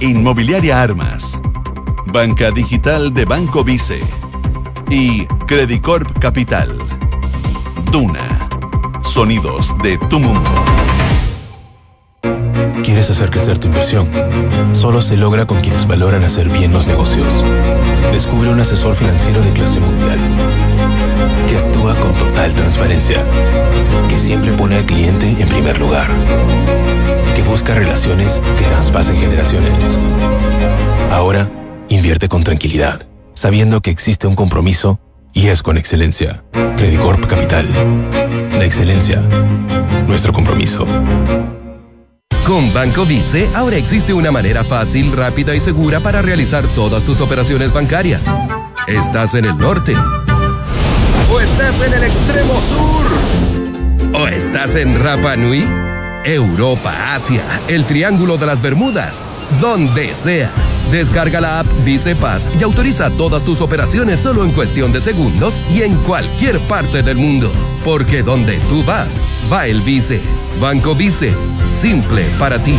Inmobiliaria Armas, Banca Digital de Banco Vice y Credicorp Capital. Duna. Sonidos de tu mundo. ¿Quieres hacer crecer tu inversión? Solo se logra con quienes valoran hacer bien los negocios. Descubre un asesor financiero de clase mundial que actúa con total transparencia, que siempre pone al cliente en primer lugar, que busca relaciones que traspasen generaciones. Ahora, invierte con tranquilidad, sabiendo que existe un compromiso y es con excelencia. Credicorp Capital. La excelencia. Nuestro compromiso. Con Banco Vice ahora existe una manera fácil, rápida y segura para realizar todas tus operaciones bancarias. ¿Estás en el norte? ¿O estás en el extremo sur? ¿O estás en Rapa Nui? Europa, Asia, el Triángulo de las Bermudas, donde sea. Descarga la app Vice Paz y autoriza todas tus operaciones solo en cuestión de segundos y en cualquier parte del mundo. Porque donde tú vas, va el Vice. Banco Vice, simple para ti.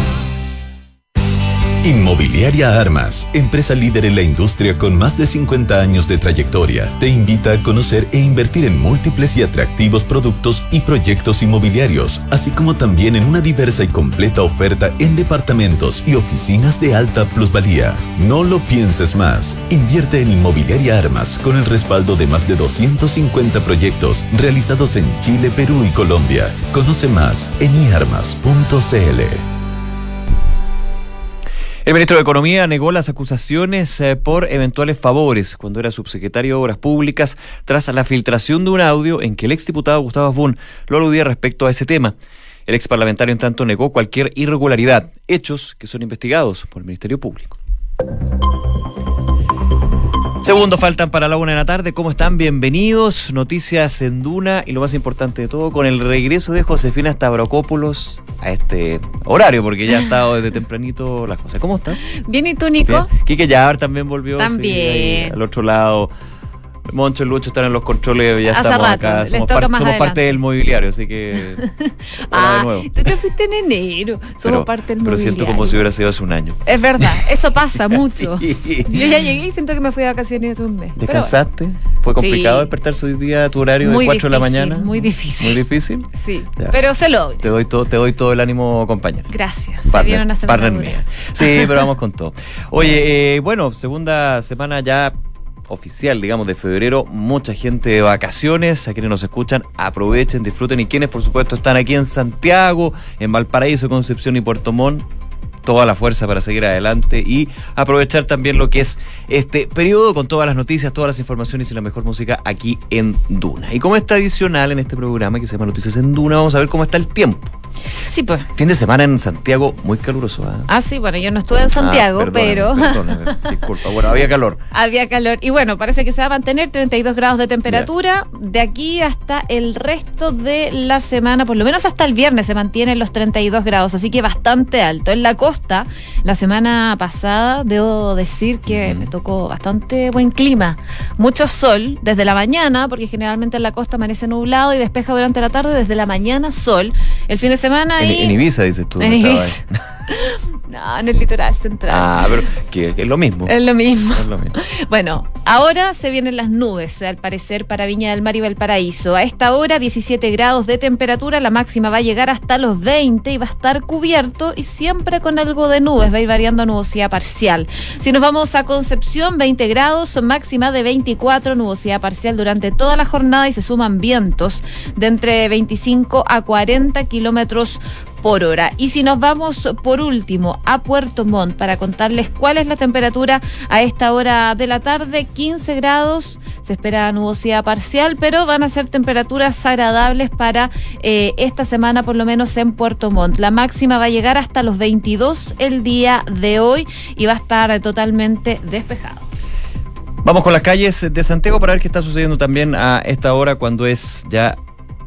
Inmobiliaria Armas, empresa líder en la industria con más de 50 años de trayectoria, te invita a conocer e invertir en múltiples y atractivos productos y proyectos inmobiliarios, así como también en una diversa y completa oferta en departamentos y oficinas de alta plusvalía. No lo pienses más. Invierte en Inmobiliaria Armas con el respaldo de más de 250 proyectos realizados en Chile, Perú y Colombia. Conoce más en iarmas.cl. El ministro de Economía negó las acusaciones eh, por eventuales favores cuando era subsecretario de Obras Públicas tras la filtración de un audio en que el exdiputado Gustavo Bun lo aludía respecto a ese tema. El ex parlamentario, en tanto, negó cualquier irregularidad, hechos que son investigados por el Ministerio Público. Segundo, faltan para la una de la tarde. ¿Cómo están? Bienvenidos. Noticias en Duna y lo más importante de todo, con el regreso de Josefina Stavrakopoulos a este horario, porque ya ha estado desde tempranito las cosas. ¿Cómo estás? Bien, ¿y tú, Nico? Bien. Quique también volvió. También. sí, al otro lado. Moncho y Lucho están en los controles, ya Hace estamos rato, acá. Somos, par- parte del mobiliario, así que. ah, de nuevo. tú te fuiste en enero. Somos Pero, parte del pero siento mobiliario. como si hubiera sido hace un año. Es verdad, eso pasa mucho. Sí. Yo ya llegué y siento que me fui de vacaciones hace un mes. pero bueno. ¿Descansaste? ¿Fue complicado Sí. despertarse hoy día a tu horario Muy de 4 de la mañana? muy difícil. Muy difícil. Sí, Ya. pero se logra. Te doy todo, te doy todo el ánimo, compañero. Gracias. se Partner, viene una semana partner mía. Sí, pero vamos con todo. Oye, eh, bueno, segunda semana ya oficial, digamos, de febrero. Mucha gente de vacaciones. A quienes nos escuchan, aprovechen, disfruten. Y quienes, por supuesto, están aquí en Santiago, en Valparaíso, Concepción y Puerto Montt. Toda la fuerza para seguir adelante y aprovechar también lo que es este periodo con todas las noticias, todas las informaciones y la mejor música aquí en Duna. Y como está adicional en este programa que se llama Noticias en Duna, vamos a ver cómo está el tiempo. Sí, pues. Fin de semana en Santiago, muy caluroso. ¿ah? Ah, sí, bueno, yo no estuve en Santiago, Ah, perdóname, pero perdóname, disculpa. Bueno, había calor. había calor. Y bueno, parece que se va a mantener 32 grados de temperatura de aquí hasta el resto de la semana, por lo menos hasta el viernes se mantienen los 32 grados, así que bastante alto. En la costa, la semana pasada, debo decir que me tocó bastante buen clima. Mucho sol desde la mañana, porque generalmente en la costa amanece nublado y despeja durante la tarde, desde la mañana sol. El fin de semana En, y... en Ibiza, dices tú. En ¿no estaba Ibiza. No, en el litoral central. Ah, pero que, que es lo mismo. Es lo mismo. Es lo mismo. Bueno, ahora se vienen las nubes, al parecer, para Viña del Mar y Valparaíso. A esta hora, 17 grados de temperatura, la máxima va a llegar hasta los 20 y va a estar cubierto y siempre con algo de nubes, va a ir variando a nubosidad parcial. Si nos vamos a Concepción, 20 grados, máxima de 24, nubosidad parcial durante toda la jornada y se suman vientos de entre 25 a 40 kilómetros por hora. Y si nos vamos por último a Puerto Montt para contarles cuál es la temperatura a esta hora de la tarde, 15 grados, se espera nubosidad parcial, pero van a ser temperaturas agradables para eh, esta semana, por lo menos en Puerto Montt. La máxima va a llegar hasta los 22 el día de hoy y va a estar totalmente despejado. Vamos con las calles de Santiago para ver qué está sucediendo también a esta hora cuando es ya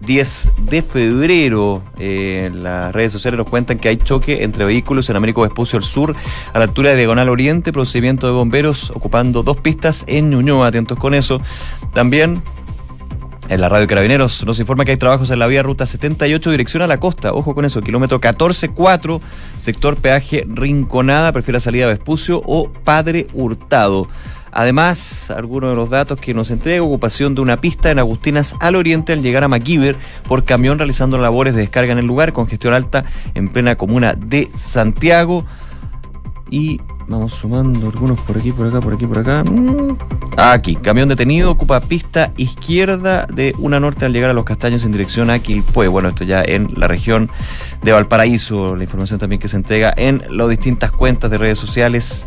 10 de febrero. Eh, las redes sociales nos cuentan que hay choque entre vehículos en Américo Vespucio al sur, a la altura de Diagonal Oriente, procedimiento de bomberos ocupando dos pistas en Ñuñoa. Atentos con eso. También En la radio Carabineros nos informa que hay trabajos en la vía ruta 78 dirección a la costa. Ojo con eso, kilómetro 14-4, sector peaje Rinconada, prefiere salida a Vespucio o Padre Hurtado. Además, algunos de los datos que nos entrega, ocupación de una pista en Agustinas al oriente al llegar a MacGyver por camión realizando labores de descarga en el lugar, congestión alta en plena comuna de Santiago. Y vamos sumando algunos por aquí, por acá, por aquí, por acá. Mm. Aquí, camión detenido, ocupa pista izquierda de una norte al llegar a los castaños en dirección a Quilpue. Bueno, esto ya en la región de Valparaíso. La información también que se entrega en las distintas cuentas de redes sociales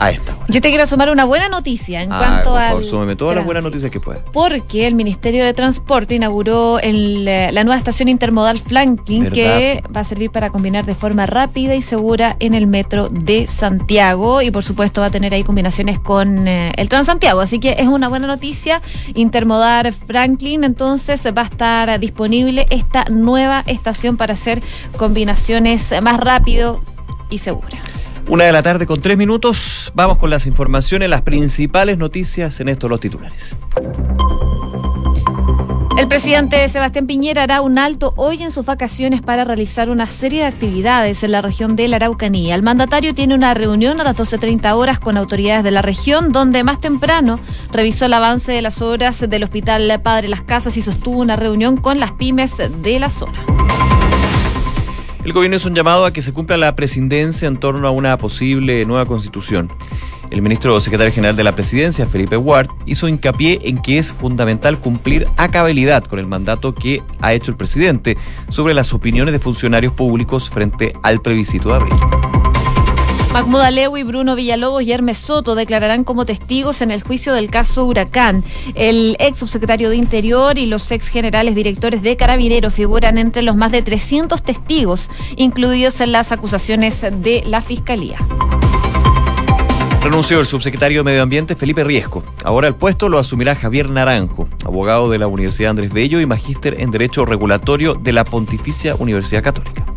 a esta hora. Yo te quiero sumar una buena noticia en Ah, cuanto por a. favor, súmeme todas las buenas noticias que pueda. Porque el Ministerio de Transporte inauguró el, eh, la nueva estación intermodal Flanking ¿Verdad? que va a servir para combinar de forma rápida y segura en el metro de Santiago y por supuesto va a tener ahí combinaciones con eh, el Transantiago. Así que es una buena noticia. Intermodal Franklin entonces va a estar disponible esta nueva estación para hacer combinaciones más rápido y segura. Una de la tarde con tres minutos. Vamos con las informaciones, las principales noticias en estos los titulares. El presidente Sebastián Piñera hará un alto hoy en sus vacaciones para realizar una serie de actividades en la región de la Araucanía. El mandatario tiene una reunión a las 12.30 horas con autoridades de la región, donde más temprano revisó el avance de las obras del Hospital Padre Las Casas y sostuvo una reunión con las pymes de la zona. El gobierno hizo un llamado a que se cumpla la presidencia en torno a una posible nueva constitución. El ministro secretario general de la presidencia, Felipe Ward, hizo hincapié en que es fundamental cumplir a cabalidad con el mandato que ha hecho el presidente sobre las opiniones de funcionarios públicos frente al plebiscito de abril. Mahmoud Alewi, Bruno Villalobos y Hermes Soto declararán como testigos en el juicio del caso Huracán. El ex subsecretario de Interior y los ex generales directores de Carabineros figuran entre los más de 300 testigos incluidos en las acusaciones de la Fiscalía. Renunció el subsecretario de Medio Ambiente Felipe Riesco. Ahora el puesto lo asumirá Javier Naranjo, abogado de la Universidad Andrés Bello y magíster en Derecho Regulatorio de la Pontificia Universidad Católica.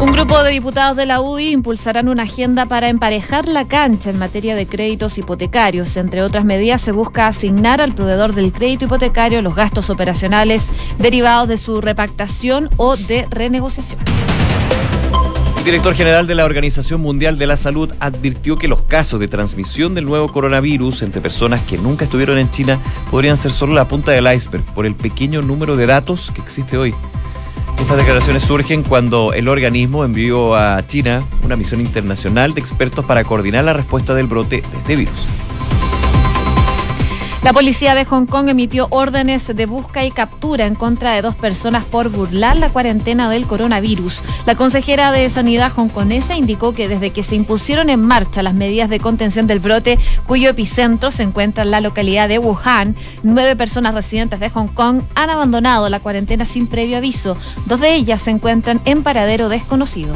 Un grupo de diputados de la UDI impulsarán una agenda para emparejar la cancha en materia de créditos hipotecarios. Entre otras medidas, se busca asignar al proveedor del crédito hipotecario los gastos operacionales derivados de su repactación o de renegociación. El director general de la Organización Mundial de la Salud advirtió que los casos de transmisión del nuevo coronavirus entre personas que nunca estuvieron en China podrían ser solo la punta del iceberg por el pequeño número de datos que existe hoy. Estas declaraciones surgen cuando el organismo envió a China una misión internacional de expertos para coordinar la respuesta del brote de este virus. La policía de Hong Kong emitió órdenes de busca y captura en contra de dos personas por burlar la cuarentena del coronavirus. La consejera de Sanidad hongkonesa indicó que desde que se impusieron en marcha las medidas de contención del brote, cuyo epicentro se encuentra en la localidad de Wuhan, nueve personas residentes de Hong Kong han abandonado la cuarentena sin previo aviso. Dos de ellas se encuentran en paradero desconocido.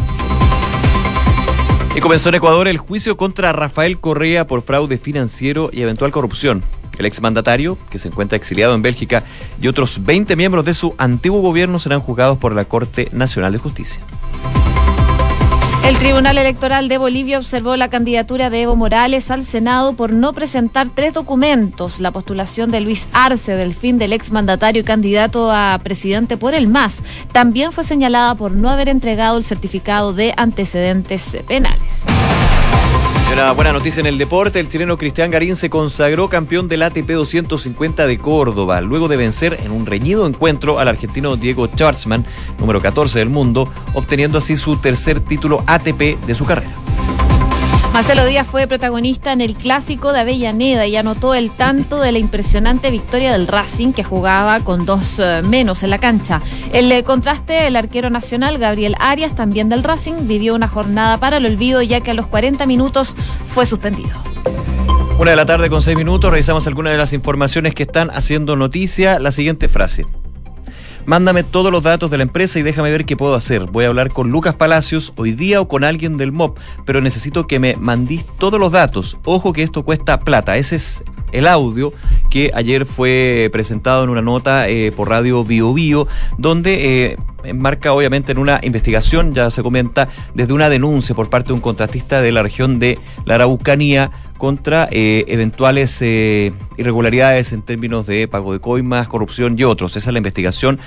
Y comenzó en Ecuador el juicio contra Rafael Correa por fraude financiero y eventual corrupción. El exmandatario, que se encuentra exiliado en Bélgica, y otros 20 miembros de su antiguo gobierno serán juzgados por la Corte Nacional de Justicia. El Tribunal Electoral de Bolivia observó la candidatura de Evo Morales al Senado por no presentar tres documentos. La postulación de Luis Arce del fin del exmandatario y candidato a presidente por el MAS también fue señalada por no haber entregado el certificado de antecedentes penales. Una buena noticia en el deporte, el chileno Cristian Garín se consagró campeón del ATP 250 de Córdoba, luego de vencer en un reñido encuentro al argentino Diego Schwartzman, número 14 del mundo, obteniendo así su tercer título ATP de su carrera. Marcelo Díaz fue protagonista en el clásico de Avellaneda y anotó el tanto de la impresionante victoria del Racing que jugaba con dos eh, menos en la cancha. El eh, contraste, el arquero nacional Gabriel Arias, también del Racing, vivió una jornada para el olvido ya que a los 40 minutos fue suspendido. Una de la tarde con seis minutos, revisamos algunas de las informaciones que están haciendo noticia. La siguiente frase. Mándame todos los datos de la empresa y déjame ver qué puedo hacer. Voy a hablar con Lucas Palacios hoy día o con alguien del MOP, pero necesito que me mandís todos los datos. Ojo que esto cuesta plata. Ese es el audio que ayer fue presentado en una nota eh, por Radio Bio Bio, donde eh, enmarca obviamente en una investigación, ya se comenta, desde una denuncia por parte de un contratista de la región de la Araucanía contra eh, eventuales eh, irregularidades en términos de pago de coimas, corrupción y otros. Esa es la investigación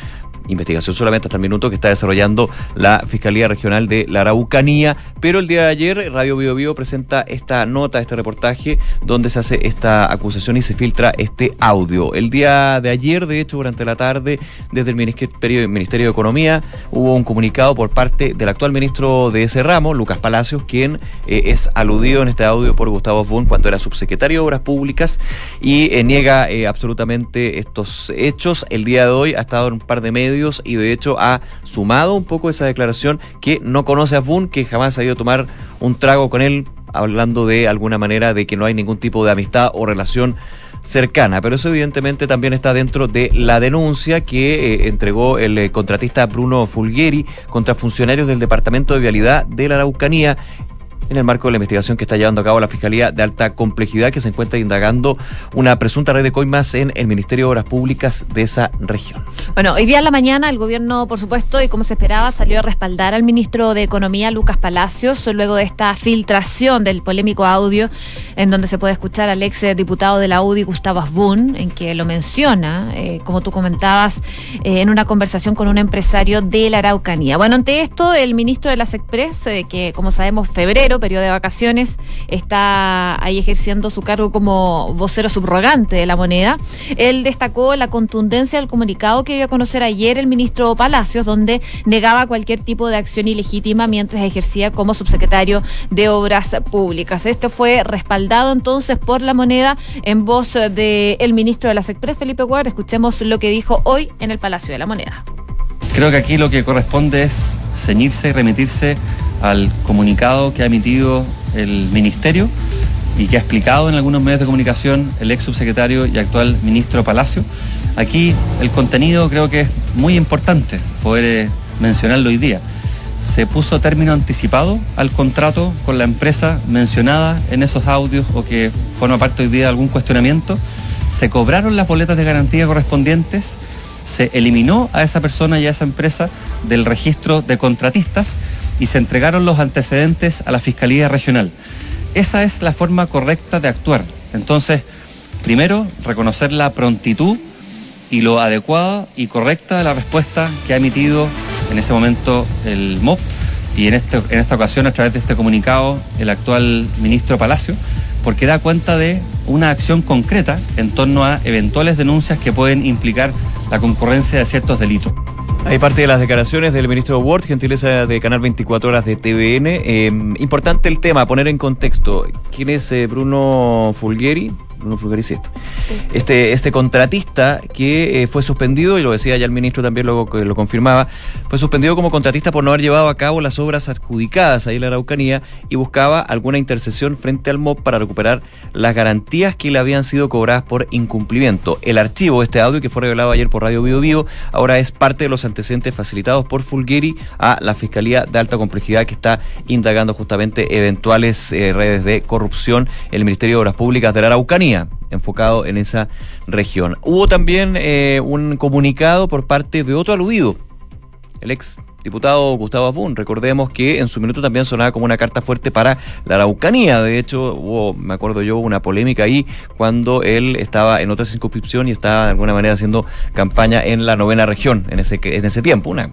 investigación solamente hasta el minuto que está desarrollando la Fiscalía Regional de la Araucanía. Pero el día de ayer Radio Bio Bio presenta esta nota, este reportaje, donde se hace esta acusación y se filtra este audio. El día de ayer, de hecho, durante la tarde, desde el Ministerio, Ministerio de Economía, hubo un comunicado por parte del actual ministro de ese ramo, Lucas Palacios, quien eh, es aludido en este audio por Gustavo Cuando era subsecretario de Obras Públicas y eh, niega eh, absolutamente estos hechos. El día de hoy ha estado en un par de medios y de hecho ha sumado un poco esa declaración que no conoce a Boone, que jamás ha ido a tomar un trago con él, hablando de alguna manera de que no hay ningún tipo de amistad o relación cercana, pero eso evidentemente también está dentro de la denuncia que eh, entregó el contratista Bruno Fulgueri contra funcionarios del Departamento de Vialidad de la Araucanía en el marco de la investigación que está llevando a cabo la Fiscalía de Alta Complejidad que se encuentra indagando una presunta red de coimas en el Ministerio de Obras Públicas de esa región. Bueno, hoy día en la mañana el gobierno, por supuesto, y como se esperaba, salió a respaldar al ministro de Economía, Lucas Palacios, luego de esta filtración del polémico audio en donde se puede escuchar al ex diputado de la UDI, Gustavo Asbun, en que lo menciona, eh, como tú comentabas, eh, en una conversación con un empresario de la Araucanía. Bueno, ante esto, el ministro de las Express, eh, que como sabemos, febrero, periodo de vacaciones, está ahí ejerciendo su cargo como vocero subrogante de la moneda. Él destacó la contundencia del comunicado que dio a conocer ayer el ministro Palacios, donde negaba cualquier tipo de acción ilegítima mientras ejercía como subsecretario de Obras Públicas. Este fue respaldado entonces por la moneda en voz del ministro de la SECPRES, Felipe Guard. Escuchemos lo que dijo hoy en el Palacio de la Moneda. Creo que aquí lo que corresponde es ceñirse y remitirse al comunicado que ha emitido el Ministerio y que ha explicado en algunos medios de comunicación el ex subsecretario y actual ministro Palacio. Aquí el contenido creo que es muy importante poder eh, mencionarlo hoy día. Se puso término anticipado al contrato con la empresa mencionada en esos audios o que forma parte hoy día de algún cuestionamiento. Se cobraron las boletas de garantía correspondientes se eliminó a esa persona y a esa empresa del registro de contratistas y se entregaron los antecedentes a la Fiscalía Regional. Esa es la forma correcta de actuar. Entonces, primero, reconocer la prontitud y lo adecuada y correcta de la respuesta que ha emitido en ese momento el MOP y en, este, en esta ocasión a través de este comunicado el actual ministro Palacio, porque da cuenta de una acción concreta en torno a eventuales denuncias que pueden implicar la concurrencia de ciertos delitos. Hay parte de las declaraciones del ministro Ward, gentileza de Canal 24 Horas de TVN. Eh, importante el tema, poner en contexto. ¿Quién es eh, Bruno Fulgueri? Bruno Este, este contratista que eh, fue suspendido, y lo decía ya el ministro también luego que lo confirmaba, fue suspendido como contratista por no haber llevado a cabo las obras adjudicadas ahí en la Araucanía y buscaba alguna intercesión frente al MOB para recuperar las garantías que le habían sido cobradas por incumplimiento. El archivo, este audio que fue revelado ayer por Radio Bio Bio, ahora es parte de los antecedentes facilitados por Fulgueri a la Fiscalía de Alta Complejidad que está indagando justamente eventuales eh, redes de corrupción en el Ministerio de Obras Públicas de la Araucanía enfocado en esa región. Hubo también eh, un comunicado por parte de otro aludido, el ex diputado Gustavo Abun. Recordemos que en su minuto también sonaba como una carta fuerte para la Araucanía. De hecho, hubo, me acuerdo yo, una polémica ahí cuando él estaba en otra circunscripción y estaba de alguna manera haciendo campaña en la novena región en ese, en ese tiempo. Una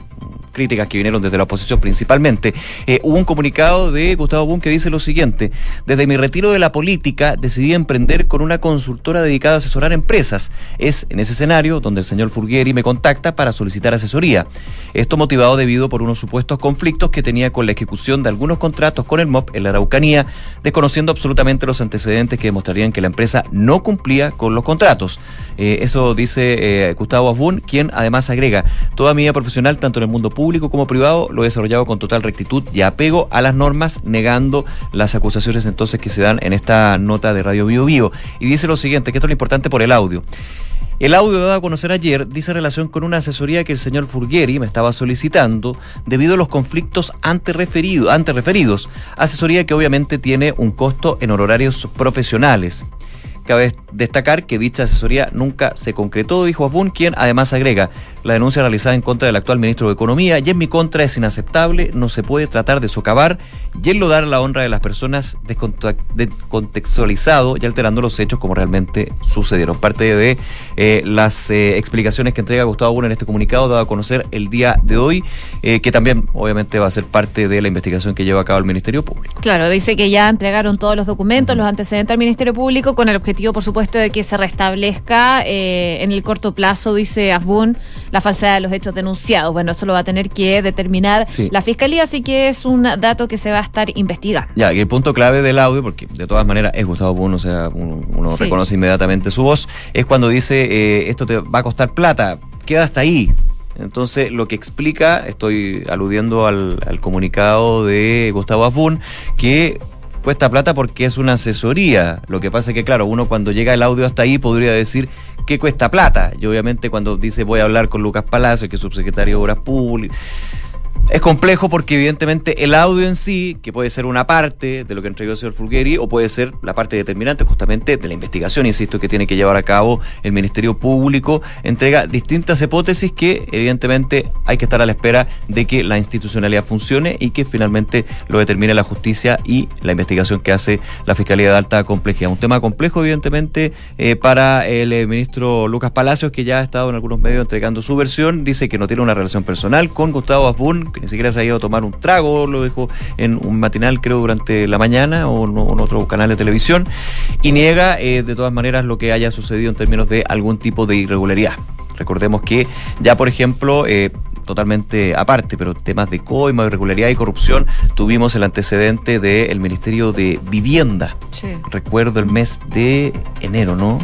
críticas que vinieron desde la oposición principalmente. Eh, hubo un comunicado de Gustavo Bun que dice lo siguiente, desde mi retiro de la política decidí emprender con una consultora dedicada a asesorar empresas. Es en ese escenario donde el señor Furgueri me contacta para solicitar asesoría. Esto motivado debido por unos supuestos conflictos que tenía con la ejecución de algunos contratos con el MOP en la Araucanía, desconociendo absolutamente los antecedentes que demostrarían que la empresa no cumplía con los contratos. Eh, eso dice eh, Gustavo Abun, quien además agrega, toda mi vida profesional, tanto en el mundo público, público como privado, lo he desarrollado con total rectitud y apego a las normas, negando las acusaciones entonces que se dan en esta nota de Radio Bio Bio. Y dice lo siguiente, que esto es lo importante por el audio. El audio dado a conocer ayer dice relación con una asesoría que el señor Furgueri me estaba solicitando debido a los conflictos antes referidos, asesoría que obviamente tiene un costo en honorarios profesionales. Cabe destacar que dicha asesoría nunca se concretó, dijo Afun, quien además agrega, la denuncia realizada en contra del actual ministro de Economía y en mi contra es inaceptable, no se puede tratar de socavar y enlodar la honra de las personas descontextualizado y alterando los hechos como realmente sucedieron. Parte de eh, las eh, explicaciones que entrega Gustavo Bueno en este comunicado dado a conocer el día de hoy, eh, que también obviamente va a ser parte de la investigación que lleva a cabo el Ministerio Público. Claro, dice que ya entregaron todos los documentos, los antecedentes al Ministerio Público con el objetivo, por supuesto, de que se restablezca en el corto plazo, dice Asbun, la falsedad de los hechos denunciados. Bueno, eso lo va a tener que determinar la Fiscalía, así que es un dato que se va a estar investigando. Ya, y el punto clave del audio, porque de todas maneras es Gustavo Bono, o sea, uno, reconoce inmediatamente su voz, es cuando dice, eh, esto te va a costar plata, queda hasta ahí. Entonces, lo que explica, estoy aludiendo al, comunicado de Gustavo Afun, que cuesta plata porque es una asesoría. Lo que pasa es que, claro, uno cuando llega el audio hasta ahí podría decir que cuesta plata. Y obviamente cuando dice voy a hablar con Lucas Palacio, que es subsecretario de Obras Públicas, es complejo porque evidentemente el audio en sí, que puede ser una parte de lo que entregó el señor Fulgueri, o puede ser la parte determinante justamente de la investigación, insisto, que tiene que llevar a cabo el Ministerio Público, entrega distintas hipótesis que evidentemente hay que estar a la espera de que la institucionalidad funcione y que finalmente lo determine la justicia y la investigación que hace la Fiscalía de Alta Complejidad. Un tema complejo, evidentemente, eh, para el eh, ministro Lucas Palacios, que ya ha estado en algunos medios entregando su versión, dice que no tiene una relación personal con Gustavo Asbun, que ni siquiera se ha ido a tomar un trago, lo dejó en un matinal creo durante la mañana o en, otro canal de televisión, y niega eh, de todas maneras lo que haya sucedido en términos de algún tipo de irregularidad. Recordemos que ya, por ejemplo, eh, totalmente aparte, pero temas de coima, irregularidad y corrupción, tuvimos el antecedente del Ministerio de Vivienda. Recuerdo el mes de enero, ¿no?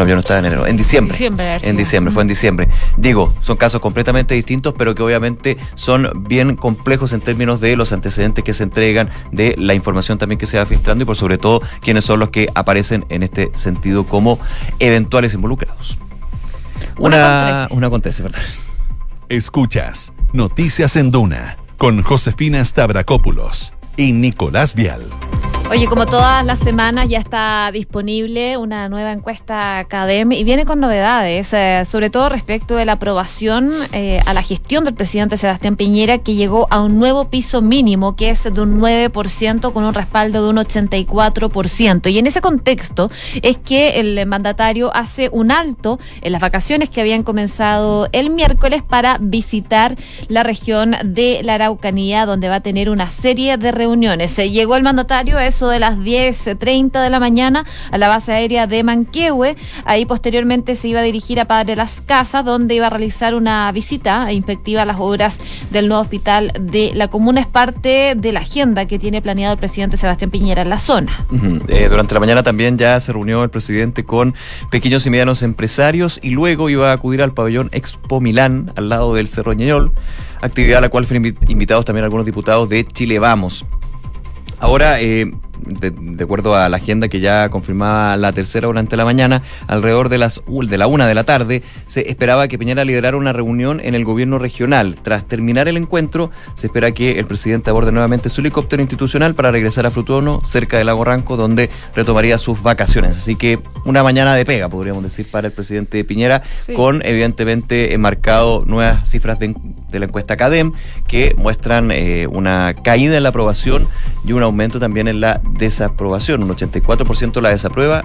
No, yo no estaba en enero, en diciembre. en diciembre, fue en diciembre. Digo, son casos completamente distintos, pero que obviamente son bien complejos en términos de los antecedentes que se entregan, de la información también que se va filtrando y por sobre todo quiénes son los que aparecen en este sentido como eventuales involucrados. Una, una acontece, ¿verdad? Escuchas Noticias en Duna con Josefina Stavrakopoulos y Nicolás Vial. Oye, como todas las semanas ya está disponible una nueva encuesta CADEM y viene con novedades, eh, sobre todo respecto de la aprobación eh, a la gestión del presidente Sebastián Piñera, que llegó a un nuevo piso mínimo, que es de un 9% con un respaldo de un 84%. Y en ese contexto es que el mandatario hace un alto en las vacaciones que habían comenzado el miércoles para visitar la región de la Araucanía, donde va a tener una serie de reuniones. Se llegó el mandatario, es de las 10.30 de la mañana a la base aérea de Manquehue. Ahí posteriormente se iba a dirigir a Padre Las Casas, donde iba a realizar una visita inspectiva a las obras del nuevo hospital de la comuna. Es parte de la agenda que tiene planeado el presidente Sebastián Piñera en la zona. Eh, durante la mañana también ya se reunió el presidente con pequeños y medianos empresarios y luego iba a acudir al pabellón Expo Milán, al lado del Cerro Ñeñol, actividad a la cual fueron invitados también algunos diputados de Chile Vamos. Ahora, eh, de, acuerdo a la agenda que ya confirmaba la tercera durante la mañana, alrededor de las de la una de la tarde, se esperaba que Piñera liderara una reunión en el gobierno regional. Tras terminar el encuentro, se espera que el presidente aborde nuevamente su helicóptero institucional para regresar a Frutuono, cerca del lago Ranco, donde retomaría sus vacaciones. Así que una mañana de pega, podríamos decir, para el presidente Piñera, con evidentemente enmarcado nuevas cifras de, la encuesta CADEM que muestran eh, una caída en la aprobación y un aumento también en la desaprobación. Un 84% la desaprueba,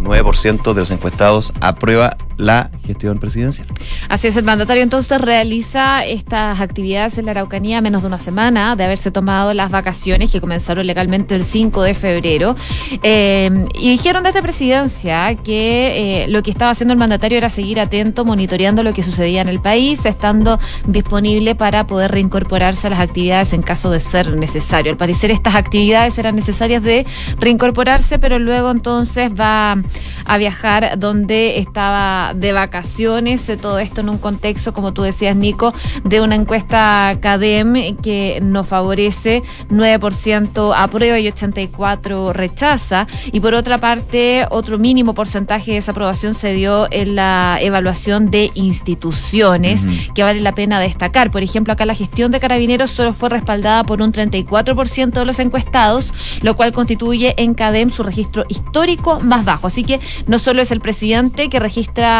9% de los encuestados aprueba la gestión presidencial. Así es, el mandatario entonces realiza estas actividades en la Araucanía menos de una semana de haberse tomado las vacaciones que comenzaron legalmente el 5 de febrero. Eh, y dijeron desde presidencia que eh, lo que estaba haciendo el mandatario era seguir atento, monitoreando lo que sucedía en el país, estando disponible para poder reincorporarse a las actividades en caso de ser necesario. Al parecer estas actividades eran necesarias de reincorporarse, pero luego entonces va a viajar donde estaba de vacaciones, eh, todo esto en un contexto, como tú decías, Nico, de una encuesta CADEM que nos favorece 9% aprueba y 84% rechaza. Y por otra parte, otro mínimo porcentaje de desaprobación se dio en la evaluación de instituciones, que vale la pena destacar. Por ejemplo, acá la gestión de carabineros solo fue respaldada por un 34% de los encuestados, lo cual constituye en CADEM su registro histórico más bajo. Así que no solo es el presidente que registra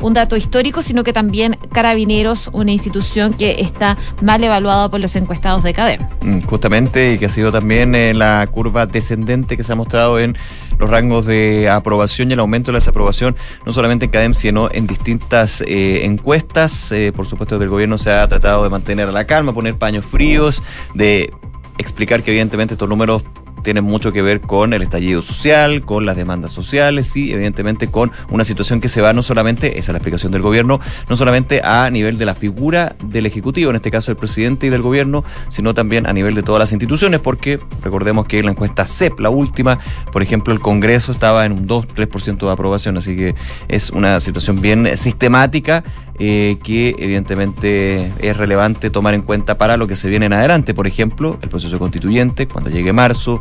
un dato histórico, sino que también Carabineros, una institución que está mal evaluada por los encuestados de CADEM. Mm, justamente, y que ha sido también eh, la curva descendente que se ha mostrado en los rangos de aprobación y el aumento de la desaprobación, no solamente en CADEM, sino en distintas eh, encuestas. Eh, por supuesto, del gobierno se ha tratado de mantener la calma, poner paños fríos, de explicar que evidentemente estos números tienen mucho que ver con el estallido social, con las demandas sociales y evidentemente con una situación que se va no solamente, esa es la explicación del gobierno, no solamente a nivel de la figura del Ejecutivo, en este caso del presidente y del gobierno, sino también a nivel de todas las instituciones, porque recordemos que en la encuesta CEP, la última, por ejemplo, el Congreso estaba en un 2-3% de aprobación, así que es una situación bien sistemática eh, que evidentemente es relevante tomar en cuenta para lo que se viene en adelante. Por ejemplo, el proceso constituyente, cuando llegue marzo,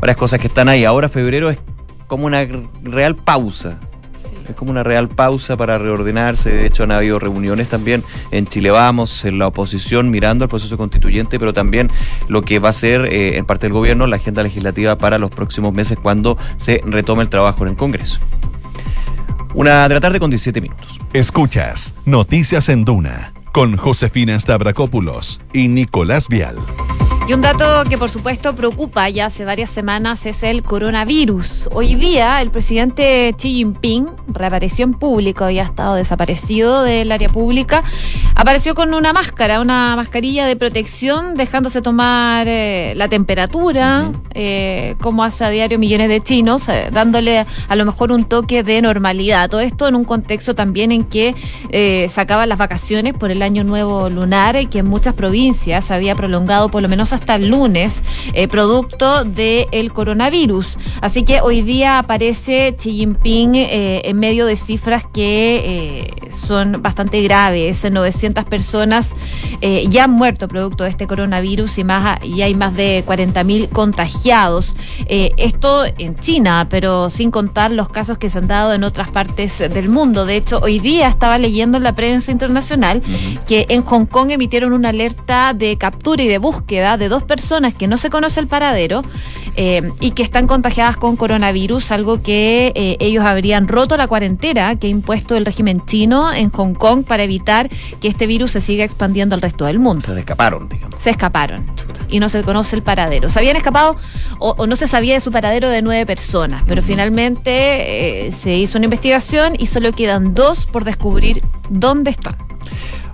varias cosas que están ahí. Ahora febrero es como una real pausa. Es como una real pausa para reordenarse. De hecho, han habido reuniones también en Chile Vamos, en la oposición, mirando el proceso constituyente, pero también lo que va a ser eh, en parte del gobierno la agenda legislativa para los próximos meses cuando se retome el trabajo en el Congreso. Una de la tarde con 17 minutos. Escuchas Noticias en Duna con Josefina Stavrakopoulos y Nicolás Vial. Y un dato que por supuesto preocupa ya hace varias semanas es el coronavirus. Hoy día el presidente Xi Jinping reapareció en público, había estado desaparecido del área pública, apareció con una máscara, una mascarilla de protección, dejándose tomar eh, la temperatura, eh, como hace a diario millones de chinos, eh, dándole a lo mejor un toque de normalidad. Todo esto en un contexto también en que se acaban las vacaciones por el año nuevo lunar y que en muchas provincias había prolongado por lo menos hasta el lunes, eh, producto del coronavirus. Así que hoy día aparece Xi Jinping eh, en medio de cifras que eh, son bastante graves. 900 personas ya han muerto producto de este coronavirus y, más, y hay más de 40.000 contagiados. esto en China, pero sin contar los casos que se han dado en otras partes del mundo. De hecho, hoy día estaba leyendo en la prensa internacional que en Hong Kong emitieron una alerta de captura y de búsqueda de dos personas que no se conoce el paradero eh, y que están contagiadas con coronavirus, algo que eh, ellos habrían roto la cuarentena que ha impuesto el régimen chino en Hong Kong para evitar que este virus se siga expandiendo al resto del mundo. Se escaparon, digamos. Se escaparon y no se conoce el paradero. Se habían escapado o, no se sabía de su paradero de nueve personas, pero finalmente eh, se hizo una investigación y solo quedan dos por descubrir dónde están.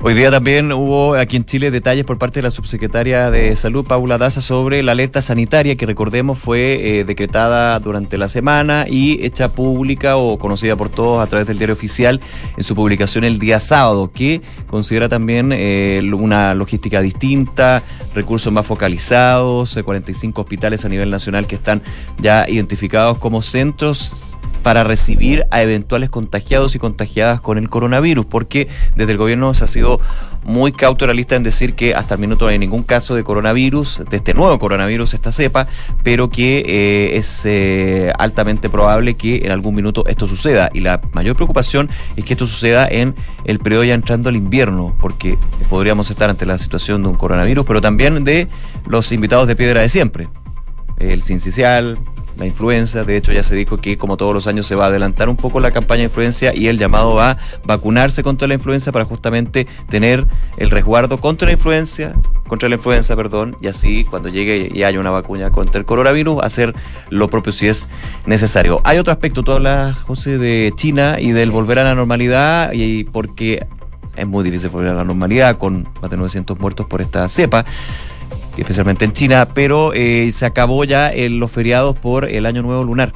Hoy día también hubo aquí en Chile detalles por parte de la subsecretaria de Salud, Paula Daza, sobre la alerta sanitaria que recordemos fue eh, decretada durante la semana y hecha pública o conocida por todos a través del diario oficial en su publicación el día sábado, que considera también eh, una logística distinta, recursos más focalizados, 45 eh, hospitales a nivel nacional que están ya identificados como centros para recibir a eventuales contagiados y contagiadas con el coronavirus, porque desde el gobierno se ha sido muy cautoralista en decir que hasta el minuto no hay ningún caso de coronavirus, de este nuevo coronavirus, esta cepa, pero que eh, es eh, altamente probable que en algún minuto esto suceda. Y la mayor preocupación es que esto suceda en el periodo ya entrando al invierno, porque podríamos estar ante la situación de un coronavirus, pero también de los invitados de piedra de siempre. El sincicial, la influenza. De hecho, ya se dijo que como todos los años se va a adelantar un poco la campaña de influencia y el llamado a vacunarse contra la influenza para justamente tener el resguardo contra la influencia, contra la influenza, perdón, y así cuando llegue y haya una vacuna contra el coronavirus, hacer lo propio si es necesario. Hay otro aspecto, tú hablas, José, de China y del volver a la normalidad, y porque es muy difícil volver a la normalidad con más de 900 muertos por esta cepa especialmente en China, pero eh, se acabó ya los feriados por el Año Nuevo Lunar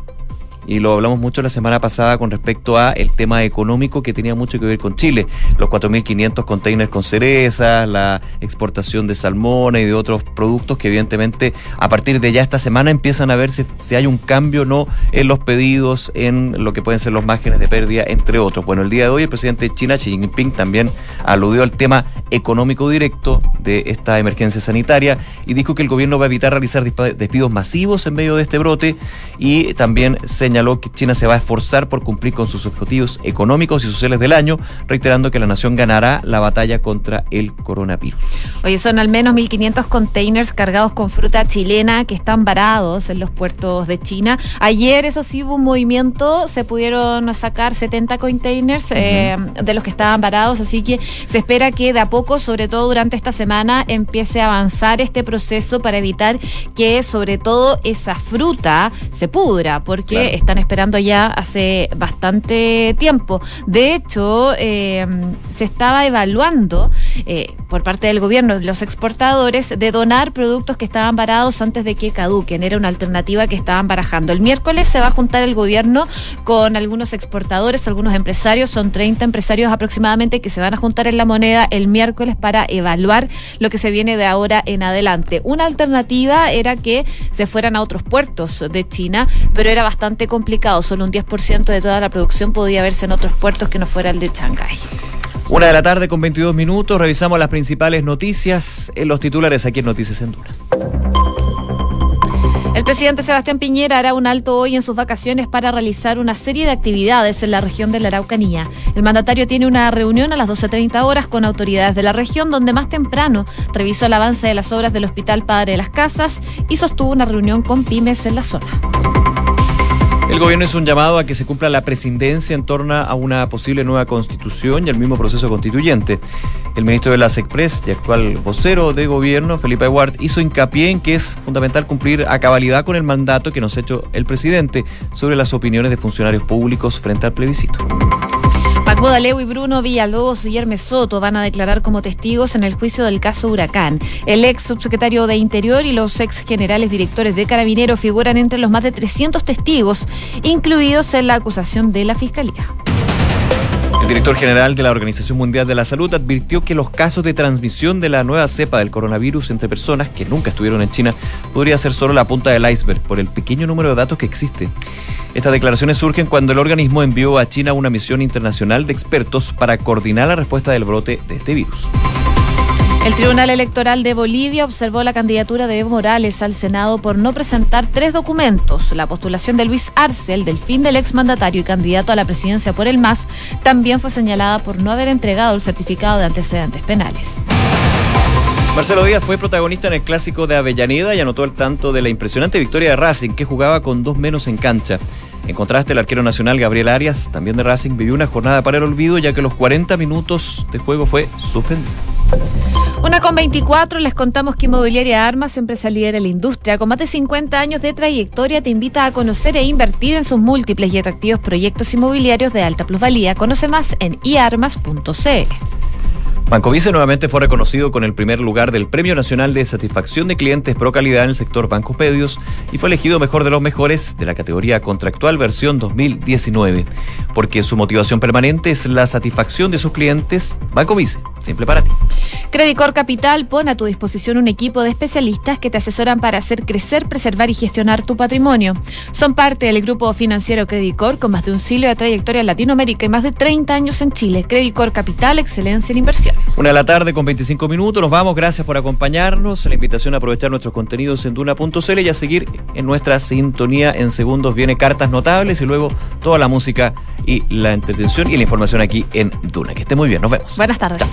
y lo hablamos mucho la semana pasada con respecto a el tema económico que tenía mucho que ver con Chile, los 4.500 containers con cereza, la exportación de salmón y de otros productos que evidentemente a partir de ya esta semana empiezan a ver si, hay un cambio o no en los pedidos, en lo que pueden ser los márgenes de pérdida, entre otros. Bueno, el día de hoy el presidente de China, Xi Jinping, también aludió al tema económico directo de esta emergencia sanitaria y dijo que el gobierno va a evitar realizar despidos masivos en medio de este brote y también señaló señaló que China se va a esforzar por cumplir con sus objetivos económicos y sociales del año, reiterando que la nación ganará la batalla contra el coronavirus. Oye, son al menos 1.500 containers cargados con fruta chilena que están varados en los puertos de China. Ayer, eso sí, hubo un movimiento, se pudieron sacar 70 containers eh, de los que estaban varados, así que se espera que de a poco, sobre todo durante esta semana, empiece a avanzar este proceso para evitar que sobre todo esa fruta se pudra, porque están esperando ya hace bastante tiempo. De hecho, eh, se estaba evaluando eh, por parte del gobierno, los exportadores, de donar productos que estaban varados antes de que caduquen. Era una alternativa que estaban barajando. El miércoles se va a juntar el gobierno con algunos exportadores, algunos empresarios, son 30 empresarios aproximadamente que se van a juntar en la moneda el miércoles para evaluar lo que se viene de ahora en adelante. Una alternativa era que se fueran a otros puertos de China, pero era bastante complicado. Solo un 10% de toda la producción podía verse en otros puertos que no fuera el de Shanghái. Una de la tarde con 22 minutos, revisamos las principales noticias en los titulares aquí en Noticias en Dura. El presidente Sebastián Piñera hará un alto hoy en sus vacaciones para realizar una serie de actividades en la región de la Araucanía. El mandatario tiene una reunión a las 12.30 horas con autoridades de la región, donde más temprano revisó el avance de las obras del Hospital Padre de las Casas y sostuvo una reunión con pymes en la zona. El gobierno hizo un llamado a que se cumpla la presidencia en torno a una posible nueva constitución y el mismo proceso constituyente. El ministro de la SECPRES y actual vocero de gobierno, Felipe Aguard, hizo hincapié en que es fundamental cumplir a cabalidad con el mandato que nos ha hecho el presidente sobre las opiniones de funcionarios públicos frente al plebiscito. Paco Daleu y Bruno Villalobos y Hermes Soto van a declarar como testigos en el juicio del caso Huracán. El ex subsecretario de Interior y los ex generales directores de Carabineros figuran entre los más de 300 testigos, incluidos en la acusación de la Fiscalía. El director general de la Organización Mundial de la Salud advirtió que los casos de transmisión de la nueva cepa del coronavirus entre personas que nunca estuvieron en China podría ser solo la punta del iceberg por el pequeño número de datos que existe. Estas declaraciones surgen cuando el organismo envió a China una misión internacional de expertos para coordinar la respuesta del brote de este virus. El Tribunal Electoral de Bolivia observó la candidatura de Evo Morales al Senado por no presentar tres documentos. La postulación de Luis Arce, el del fin del exmandatario y candidato a la presidencia por el MAS, también fue señalada por no haber entregado el certificado de antecedentes penales. Marcelo Díaz fue protagonista en el clásico de Avellaneda y anotó el tanto de la impresionante victoria de Racing, que jugaba con dos menos en cancha. En contraste, el arquero nacional Gabriel Arias, también de Racing, vivió una jornada para el olvido, ya que los 40 minutos de juego fue suspendido. Una con 24, les contamos que Inmobiliaria Armas, empresa líder en la industria, con más de 50 años de trayectoria, te invita a conocer e invertir en sus múltiples y atractivos proyectos inmobiliarios de alta plusvalía. Conoce más en iarmas.cl. Bancovice nuevamente fue reconocido con el primer lugar del Premio Nacional de Satisfacción de Clientes Pro Calidad en el sector bancos medios y fue elegido mejor de los mejores de la categoría contractual versión 2019. Porque su motivación permanente es la satisfacción de sus clientes, Bancovice, simple para ti. Credicor Capital pone a tu disposición un equipo de especialistas que te asesoran para hacer crecer, preservar y gestionar tu patrimonio. Son parte del grupo financiero Credicor con más de un siglo de trayectoria en Latinoamérica y más de 30 años en Chile. Credicor Capital, excelencia en inversión. Una de la tarde con 25 minutos. Nos vamos. Gracias por acompañarnos. La invitación a aprovechar nuestros contenidos en duna.cl y a seguir en nuestra sintonía. En segundos viene cartas notables y luego toda la música y la entretención y la información aquí en Duna. Que esté muy bien. Nos vemos. Buenas tardes.